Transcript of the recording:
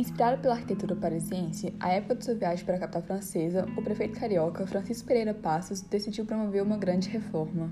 Inspirado pela arquitetura parisiense, à época de sua viagem para a capital francesa, o prefeito carioca Francisco Pereira Passos decidiu promover uma grande reforma.